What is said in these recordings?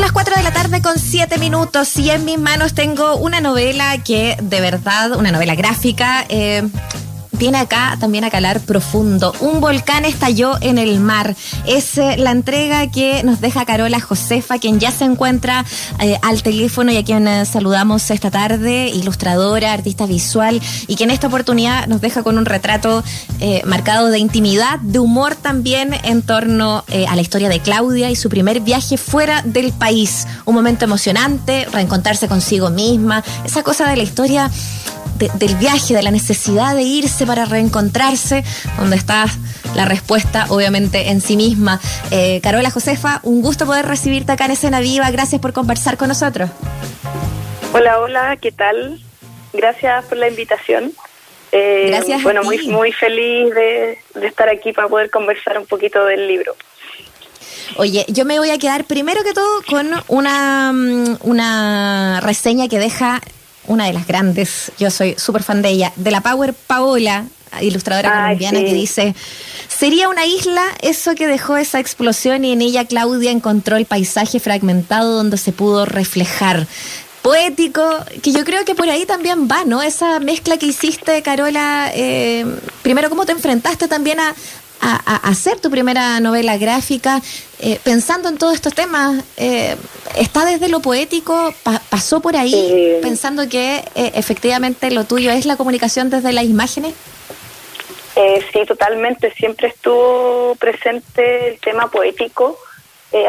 Son las 4 de la tarde con 7 minutos y en mis manos tengo una novela que de verdad, una novela gráfica, eh, tiene acá también a calar profundo. Un volcán estalló en el mar. Es eh, la entrega que nos deja Carola Josefa, quien ya se encuentra eh, al teléfono y a quien eh, saludamos esta tarde, ilustradora, artista visual, y que en esta oportunidad nos deja con un retrato marcado de intimidad, de humor también en torno a la historia de Claudia y su primer viaje fuera del país. Un momento emocionante, reencontrarse consigo misma, esa cosa de la historia del viaje, de la necesidad de irse para reencontrarse, donde está la respuesta obviamente en sí misma. Eh, Carola Josefa, un gusto poder recibirte acá en Escena Viva. Gracias por conversar con nosotros. Hola, hola, ¿qué tal? Gracias por la invitación. Eh, Gracias. Bueno, muy muy feliz de, de estar aquí para poder conversar un poquito del libro. Oye, yo me voy a quedar primero que todo con una, mm, una reseña que deja una de las grandes, yo soy súper fan de ella, de la Power Paola, ilustradora colombiana, que dice, sería una isla eso que dejó esa explosión y en ella Claudia encontró el paisaje fragmentado donde se pudo reflejar. Poético, que yo creo que por ahí también va, ¿no? Esa mezcla que hiciste, Carola, eh, primero, ¿cómo te enfrentaste también a, a, hacer tu primera novela gráfica, eh, pensando en todos estos temas, eh, ¿está desde lo poético? ¿Pasó por ahí pensando que eh, efectivamente lo tuyo es la comunicación desde las imágenes? sí, totalmente. Siempre estuvo presente el tema poético,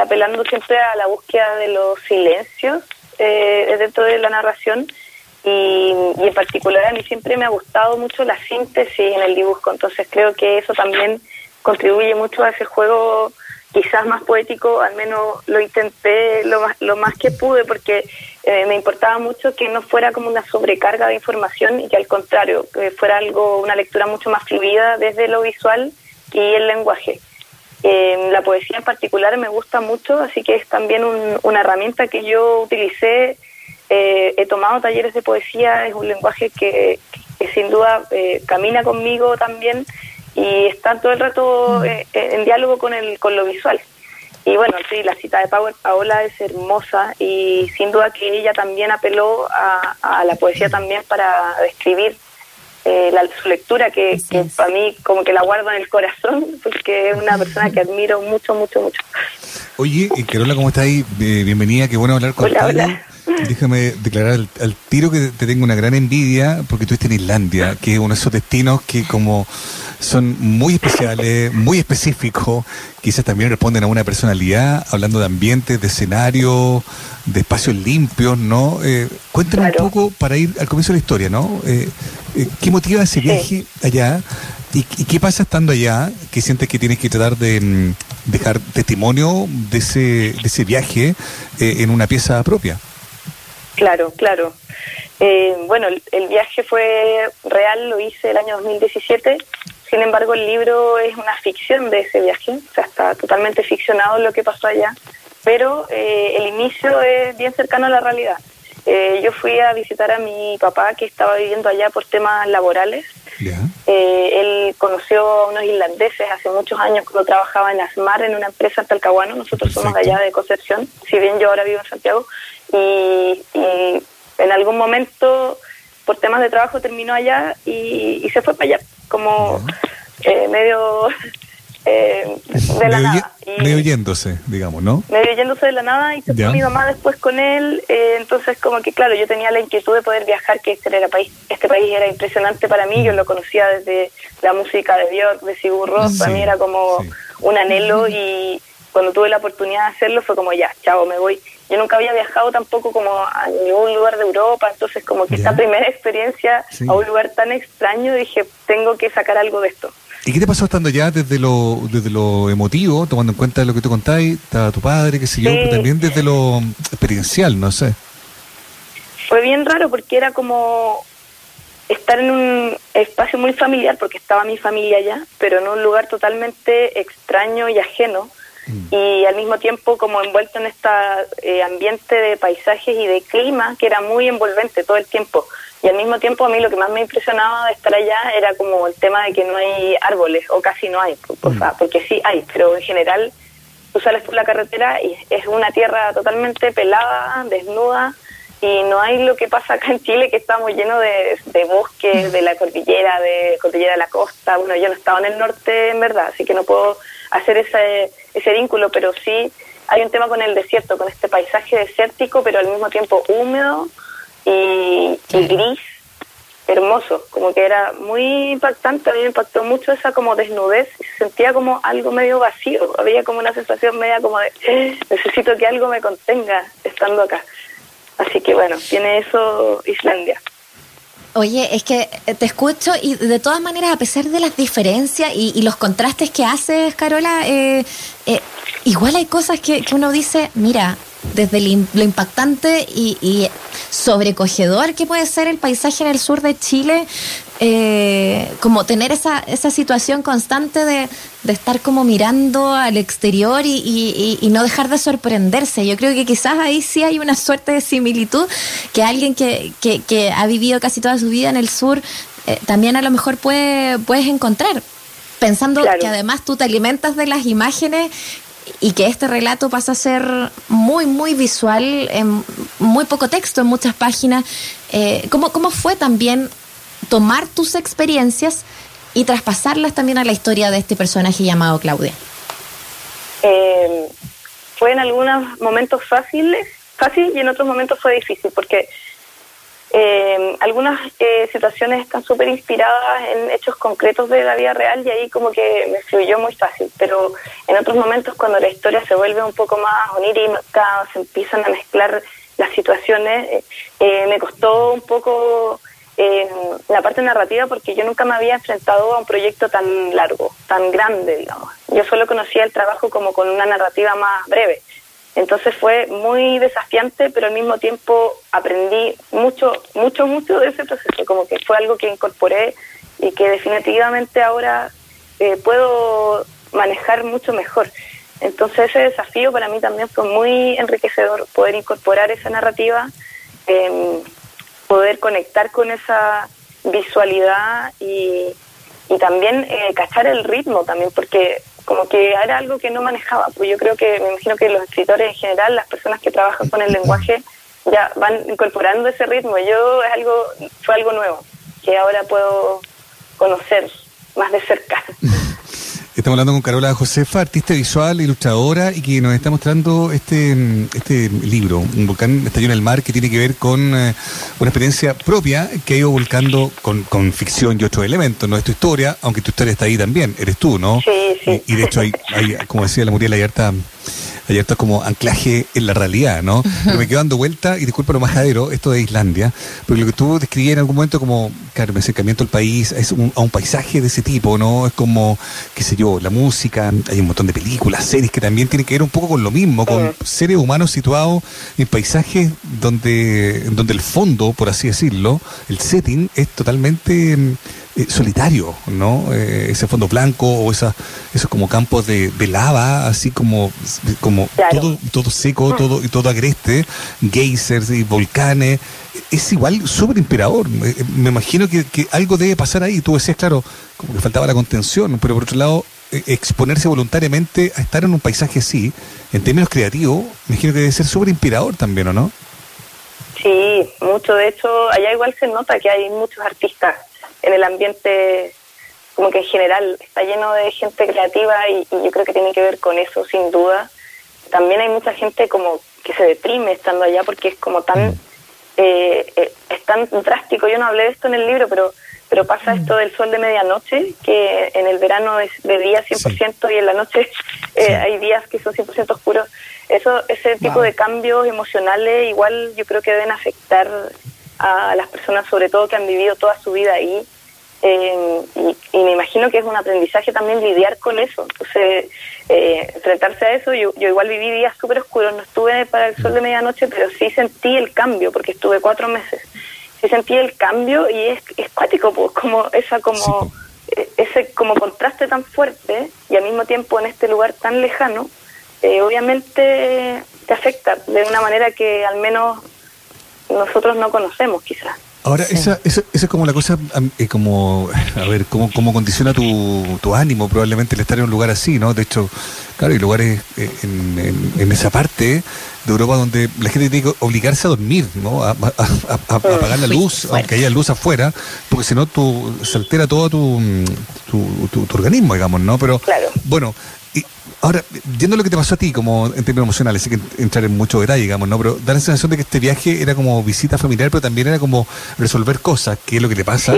apelando siempre a la búsqueda de los silencios dentro de la narración. Y, y, en particular a mí siempre me ha gustado mucho la síntesis en el dibujo, entonces creo que eso también contribuye mucho a ese juego quizás más poético, al menos lo intenté lo más, lo más que pude porque eh, me importaba mucho que no fuera como una sobrecarga de información y que al contrario, que fuera algo, una lectura mucho más fluida desde lo visual y el lenguaje. Eh, la poesía en particular me gusta mucho, así que es también una herramienta que yo utilicé. Eh, he tomado talleres de poesía, es un lenguaje que, que sin duda camina conmigo también y está todo el rato mm. eh, eh, en diálogo con el con lo visual. Y bueno, sí, la cita de Paola es hermosa y sin duda que ella también apeló a, la poesía también para describir eh, su lectura, que, para mí como que la guardo en el corazón, porque es una persona que admiro mucho, mucho, mucho. Oye, Carola, ¿cómo estás ahí? bienvenida, qué bueno hablar contigo. Hola, Déjame declarar al, tiro que te tengo una gran envidia porque tú estás en Islandia, que es uno de esos destinos que como son muy especiales, muy específicos, quizás también responden a una personalidad, hablando de ambientes, de escenarios, de espacios limpios, ¿no? Eh, cuéntanos un poco para ir al comienzo de la historia, ¿no? Eh, eh, ¿Qué motiva ese viaje allá? ¿Y, qué pasa estando allá que sientes que tienes que tratar de mm, dejar testimonio de ese, de ese viaje eh, en una pieza propia? Claro, claro. bueno, el, viaje fue real, lo hice el año 2017 sin embargo, el libro es una ficción de ese viaje, o sea, está totalmente ficcionado lo que pasó allá, pero eh, el inicio es bien cercano a la realidad. Eh, yo fui a visitar a mi papá que estaba viviendo allá por temas laborales. Eh, él conoció a unos irlandeses hace muchos años cuando trabajaba en Asmar, en una empresa en Talcahuano. Nosotros somos de allá de Concepción, si bien yo ahora vivo en Santiago. Y, en algún momento, por temas de trabajo, terminó allá y se fue para allá como eh, medio eh, de la nada. medio yéndose, digamos, ¿no? Medio yéndose de la nada y se fue mi mamá después con él. Eh, entonces, como que, claro, yo tenía la inquietud de poder viajar, que este era país, este país era impresionante para mí. Yo lo conocía desde la música de Björk, de Sigur Rós. Para mí era como un anhelo y cuando tuve la oportunidad de hacerlo fue como, ya, chao, me voy. Yo nunca había viajado tampoco como a ningún lugar de Europa, entonces como que esta primera experiencia a un lugar tan extraño, dije, tengo que sacar algo de esto. ¿Y qué te pasó estando ya desde lo, desde lo emotivo, tomando en cuenta lo que tú contáis, estaba tu padre, qué sé yo, pero también desde lo experiencial, no sé? Fue bien raro porque era como estar en un espacio muy familiar, porque estaba mi familia allá, pero en un lugar totalmente extraño y ajeno. Y al mismo tiempo como envuelto en este ambiente de paisajes y de clima que era muy envolvente todo el tiempo. Y al mismo tiempo a mí lo que más me impresionaba de estar allá era como el tema de que no hay árboles o casi no hay, por, mm. porque sí hay, pero en general tú sales por la carretera y es una tierra totalmente pelada, desnuda, y no hay lo que pasa acá en Chile, que estamos llenos de, de bosques, de la cordillera, de cordillera de la costa. Bueno, yo no estaba en el norte, en verdad, así que no puedo hacer ese, ese vínculo, pero sí hay un tema con el desierto, con este paisaje desértico, pero al mismo tiempo húmedo y, y gris, hermoso, como que era muy impactante, a mí me impactó mucho esa como desnudez, se sentía como algo medio vacío, había como una sensación media como de eh, necesito que algo me contenga estando acá. Así que bueno, tiene eso Islandia. Oye, es que te escucho y de todas maneras, a pesar de las diferencias y, los contrastes que haces, Carola, eh, eh, igual hay cosas que, que uno dice, mira, desde lo impactante y, sobrecogedor que puede ser el paisaje en el sur de Chile, eh, como tener esa, esa situación constante de, estar como mirando al exterior y, no dejar de sorprenderse. Yo creo que quizás ahí sí hay una suerte de similitud que alguien que, que, ha vivido casi toda su vida en el sur eh, también a lo mejor puede, puedes encontrar pensando que además tú te alimentas de las imágenes y que este relato pasa a ser muy, muy visual, en muy poco texto, en muchas páginas. Eh, ¿cómo, ¿Cómo fue también tomar tus experiencias y traspasarlas también a la historia de este personaje llamado Claudia? Eh, fue en algunos momentos fáciles, fácil y en otros momentos fue difícil, porque eh, algunas eh, situaciones están súper inspiradas en hechos concretos de la vida real y ahí como que me fluyó muy fácil, pero en otros momentos cuando la historia se vuelve un poco más onírica, se empiezan a mezclar las situaciones, eh, eh me costó un poco eh, la parte narrativa porque yo nunca me había enfrentado a un proyecto tan largo, tan grande, digamos. Yo solo conocía el trabajo como con una narrativa más breve. Entonces fue muy desafiante, pero al mismo tiempo aprendí mucho, mucho, mucho de ese proceso, como que fue algo que incorporé y que definitivamente ahora eh, puedo manejar mucho mejor. Entonces ese desafío para mí también fue muy enriquecedor, poder incorporar esa narrativa, poder conectar con esa visualidad y, y también eh, cachar el ritmo también, porque como que era algo que no manejaba. Pues yo creo que, me imagino que los escritores en general, las personas que trabajan con el lenguaje, ya van incorporando ese ritmo. Yo es algo, fue algo nuevo, que ahora puedo conocer más de cerca. Estamos hablando con Carola Josefa, artista visual, ilustradora, y que nos está mostrando este, este libro, Un volcán estalló en el mar, que tiene que ver con eh, una experiencia propia que ha ido volcando con, con, ficción y otros elementos. No es tu historia, aunque tu historia está ahí también, eres tú, ¿no? Sí, sí. Y, de hecho, hay, hay, como decía la Muriel Ayarta, hay harto como anclaje en la realidad, ¿no? Pero me quedo dando vuelta, y disculpa lo majadero, esto de Islandia, porque lo que tú describías en algún momento como, claro, mi acercamiento al país, es un, a un paisaje de ese tipo, ¿no? Es como, qué sé yo, la música, hay un montón de películas, series que también tienen que ver un poco con lo mismo, con seres humanos situados en paisajes donde, donde el fondo, por así decirlo, el setting es totalmente eh, solitario, ¿no? Eh, ese fondo blanco o esa, esos como campos de, lava, así como, como todo, todo seco, todo, todo agreste, geysers y volcanes. Es igual súper inspirador. Me, imagino que, algo debe pasar ahí. Tú decías, claro, como que faltaba la contención, pero por otro lado, e, exponerse voluntariamente a estar en un paisaje así, en términos creativos, me imagino que debe ser súper inspirador también, ¿o no? Sí, mucho. De hecho, allá igual se nota que hay muchos artistas en el ambiente como que en general está lleno de gente creativa y, yo creo que tiene que ver con eso sin duda. También hay mucha gente como que se deprime estando allá porque es como tan mm. eh, eh, es tan drástico. Yo no hablé de esto en el libro, pero pero pasa mm. esto del sol de medianoche, que en el verano es de día 100% y en la noche eh, hay días que son 100% oscuros. Eso, ese tipo de cambios emocionales igual yo creo que deben afectar a las personas, sobre todo que han vivido toda su vida ahí. Eh, y, me imagino que es un aprendizaje también lidiar con eso. Entonces, eh, enfrentarse a eso, yo, yo igual viví días súper oscuros, no estuve para el sol de medianoche, pero sí sentí el cambio, porque estuve cuatro meses. Sí sentí el cambio y es, es cuático, pues, como esa como e, ese como contraste tan fuerte y al mismo tiempo en este lugar tan lejano, eh, obviamente te afecta de una manera que al menos nosotros no conocemos quizás. Ahora, esa, esa, esa, es como la cosa, eh, como, a ver, cómo, cómo condiciona tu, tu ánimo probablemente el estar en un lugar así, ¿no? De hecho, claro, hay lugares eh, en, en, esa parte de Europa donde la gente tiene que obligarse a dormir, ¿no? A, apagar la luz, aunque haya luz afuera, porque si no tu, se altera todo tu, tu, tu, organismo, digamos, ¿no? Pero, bueno, y ahora, yendo a lo que te pasó a ti, como en términos emocionales, hay que entrar en mucho detalle, digamos, ¿no? Pero da la sensación de que este viaje era como visita familiar, pero también era como resolver cosas, que es lo que le pasa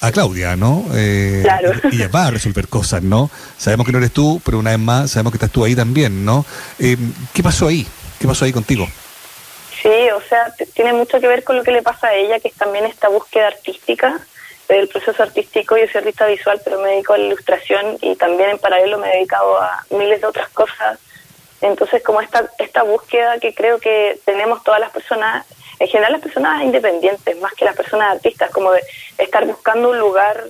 a Claudia, ¿no? Eh, claro. Ella va a resolver cosas, ¿no? Sabemos que no eres tú, pero una vez más sabemos que estás tú ahí también, ¿no? Eh, ¿Qué pasó ahí? ¿Qué pasó ahí contigo? Sí, o sea, tiene mucho que ver con lo que le pasa a ella, que es también esta búsqueda artística del proceso artístico. Yo soy artista visual, pero me dedico a la ilustración y también en paralelo me he dedicado a miles de otras cosas. Entonces, como esta, esta búsqueda que creo que tenemos todas las personas, en general las personas independientes, más que las personas artistas, como de estar buscando un lugar,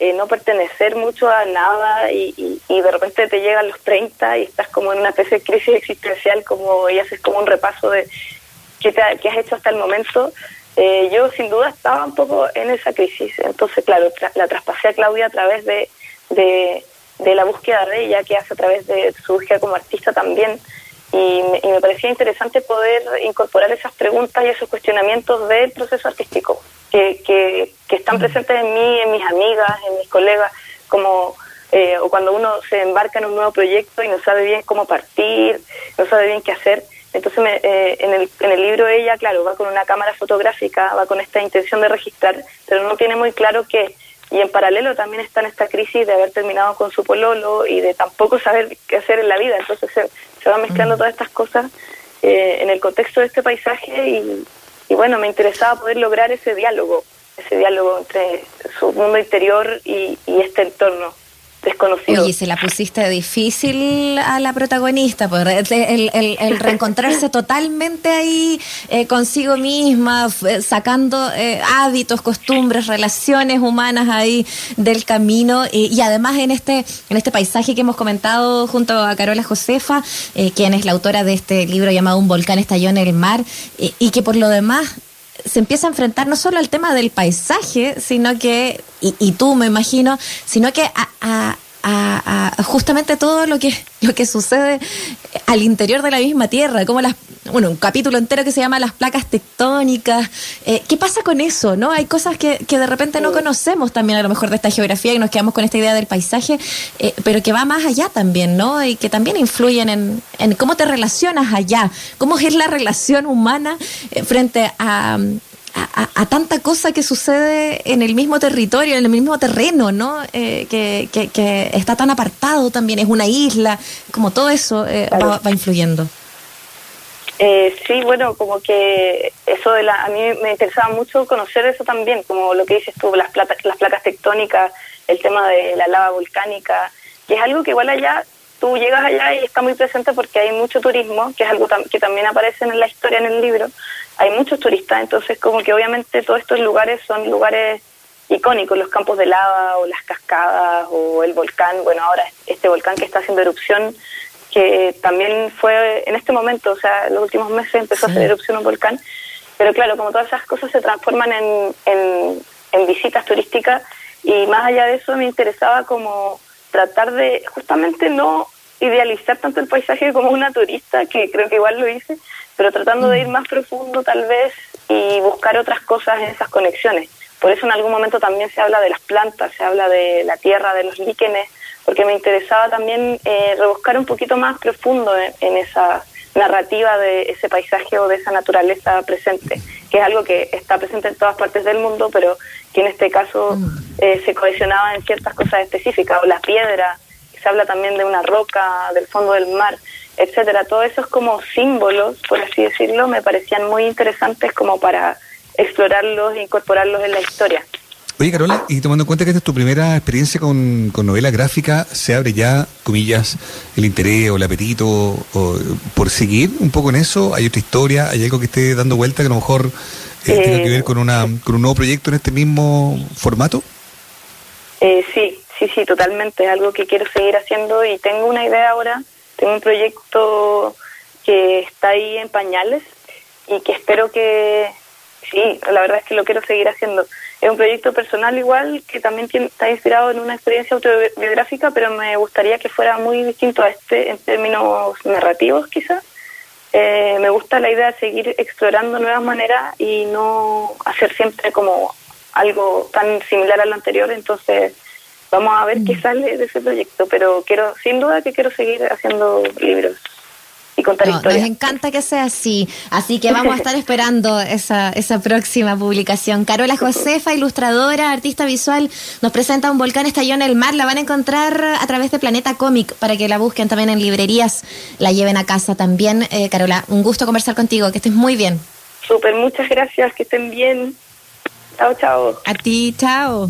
eh, no pertenecer mucho a nada y, y, de repente te llegan los 30 y estás como en una especie de crisis existencial, como y haces como un repaso de qué, te, qué has hecho hasta el momento eh, yo sin duda estaba un poco en esa crisis. Entonces, claro, la traspasé a Claudia a través de, de, la búsqueda de ella, que hace a través de su búsqueda como artista también. Y me, parecía interesante poder incorporar esas preguntas y esos cuestionamientos del proceso artístico, que, que, están presentes en mí, en mis amigas, en mis colegas, como eh, o cuando uno se embarca en un nuevo proyecto y no sabe bien cómo partir, no sabe bien qué hacer. Entonces, eh, en, el, en el libro ella, claro, va con una cámara fotográfica, va con esta intención de registrar, pero no tiene muy claro qué. Y en paralelo también está en esta crisis de haber terminado con su pololo y de tampoco saber qué hacer en la vida. Entonces se, se van mezclando mm. todas estas cosas eh, en el contexto de este paisaje y, y bueno, me interesaba poder lograr ese diálogo, ese diálogo entre su mundo interior y, y este entorno desconocido. Oye, se la pusiste difícil a la protagonista, por el, el, reencontrarse totalmente ahí eh, consigo misma, sacando eh, hábitos, costumbres, relaciones humanas ahí del camino y además en este en este paisaje que hemos comentado junto a Carola Josefa, eh, quien es la autora de este libro llamado Un volcán estalló en el mar y que por lo demás se empieza a enfrentar no solo al tema del paisaje, sino que, y, y tú me imagino, sino que a, justamente todo lo que, lo que sucede al interior de la misma Tierra, como las, bueno, un capítulo entero que se llama las placas tectónicas. Eh, ¿Qué pasa con eso? ¿No? Hay cosas que, que de repente no conocemos también a lo mejor de esta geografía y nos quedamos con esta idea del paisaje, eh, pero que va más allá también, ¿no? Y que también influyen en, en cómo te relacionas allá, cómo es la relación humana eh, frente a, a, tanta cosa que sucede en el mismo territorio, en el mismo terreno, ¿no? Eh, que, que, está tan apartado también, es una isla, como todo eso eh, va, influyendo. Eh, sí, bueno, como que eso de la, a mí me interesaba mucho conocer eso también, como lo que dices tú, las, las placas tectónicas, el tema de la lava volcánica, que es algo que igual allá, tú llegas allá y está muy presente porque hay mucho turismo, que es algo que también aparece en la historia en el libro, hay muchos turistas, entonces como que obviamente todos estos lugares son lugares icónicos, los campos de lava o las cascadas o el volcán, bueno, ahora este volcán que está haciendo erupción, que también fue en este momento, o sea, en los últimos meses empezó a hacer erupción un volcán, pero claro, como todas esas cosas se transforman en, en, en visitas turísticas y más allá de eso me interesaba como tratar de justamente no idealizar tanto el paisaje como una turista, que creo que igual lo hice, pero tratando de ir mm. más profundo tal vez y buscar otras cosas en esas conexiones. Por eso en algún momento también se habla de las plantas, se habla de la tierra, de los líquenes, porque me interesaba también eh, rebuscar un poquito más profundo en, esa narrativa de ese paisaje o de esa naturaleza presente, que es algo que está presente en todas partes del mundo, pero que en este caso mm. eh, se cohesionaba en ciertas cosas específicas, o la piedra, se habla también de una roca, del fondo del mar etcétera. Todos esos como símbolos, por así decirlo, me parecían muy interesantes como para explorarlos e incorporarlos en la historia. Oye, Carola, y tomando en cuenta que esta es tu primera experiencia con, novela gráfica, ¿se abre ya, comillas, el interés o el apetito o, por seguir un poco en eso? ¿Hay otra historia? ¿Hay algo que esté dando vuelta que a lo mejor eh, tenga que ver con, una, con un nuevo proyecto en este mismo formato? Eh, sí, sí, sí, totalmente. Es algo que quiero seguir haciendo y tengo una idea ahora tengo un proyecto que está ahí en pañales y que espero que, Sí, la verdad es que lo quiero seguir haciendo. Es un proyecto personal igual que también está inspirado en una experiencia autobiográfica, pero me gustaría que fuera muy distinto a este en términos narrativos quizás. Eh, me gusta la idea de seguir explorando nuevas maneras y no hacer siempre como algo tan similar a lo anterior, entonces vamos a ver qué mm. sale de ese proyecto, pero quiero, sin duda que quiero seguir haciendo libros y contar historias. Nos encanta que sea así, así que vamos a estar esperando esa, esa próxima publicación. Carola Josefa, ilustradora, artista visual, nos presenta un volcán estalló en el mar, la van a encontrar a través de Planeta Cómic para que la busquen también en librerías, la lleven a casa también. Eh, Carola, un gusto conversar contigo, que estés muy bien. Súper, muchas gracias, que estén bien. Chao, chao. A ti, chao.